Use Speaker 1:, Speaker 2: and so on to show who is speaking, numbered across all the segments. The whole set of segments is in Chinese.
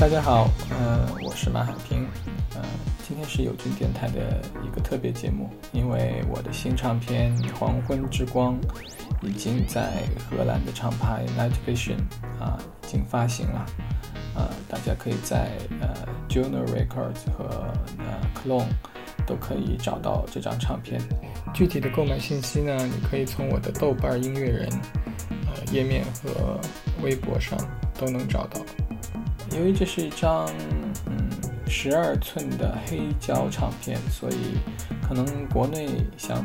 Speaker 1: 大家好，呃，我是马海平，呃，今天是友军电台的一个特别节目，因为我的新唱片《黄昏之光》已经在荷兰的厂牌 Night Vision 啊已经发行了，呃，大家可以在呃 Juno Records 和呃 Clone 都可以找到这张唱片。具体的购买信息呢，你可以从我的豆瓣音乐人呃页面和微博上都能找到。由于这是一张嗯十二寸的黑胶唱片，所以可能国内想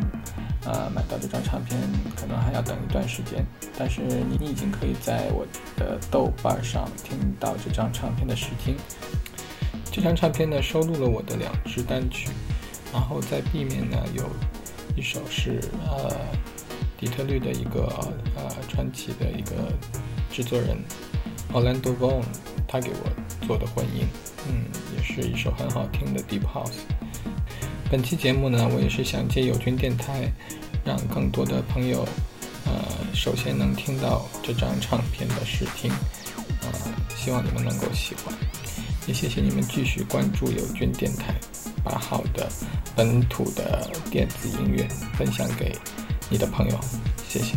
Speaker 1: 啊买到这张唱片，可能还要等一段时间。但是你已经可以在我的豆瓣上听到这张唱片的试听。这张唱片呢收录了我的两支单曲，然后在 B 面呢有一首是呃底特律的一个呃传奇的一个制作人 Orlando Vaughn。他给我做的混音，嗯，也是一首很好听的 Deep House。本期节目呢，我也是想借友军电台，让更多的朋友，呃，首先能听到这张唱片的试听，呃，希望你们能够喜欢，也谢谢你们继续关注友军电台，把好的本土的电子音乐分享给你的朋友，谢谢。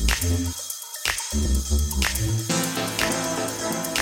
Speaker 1: Thank you.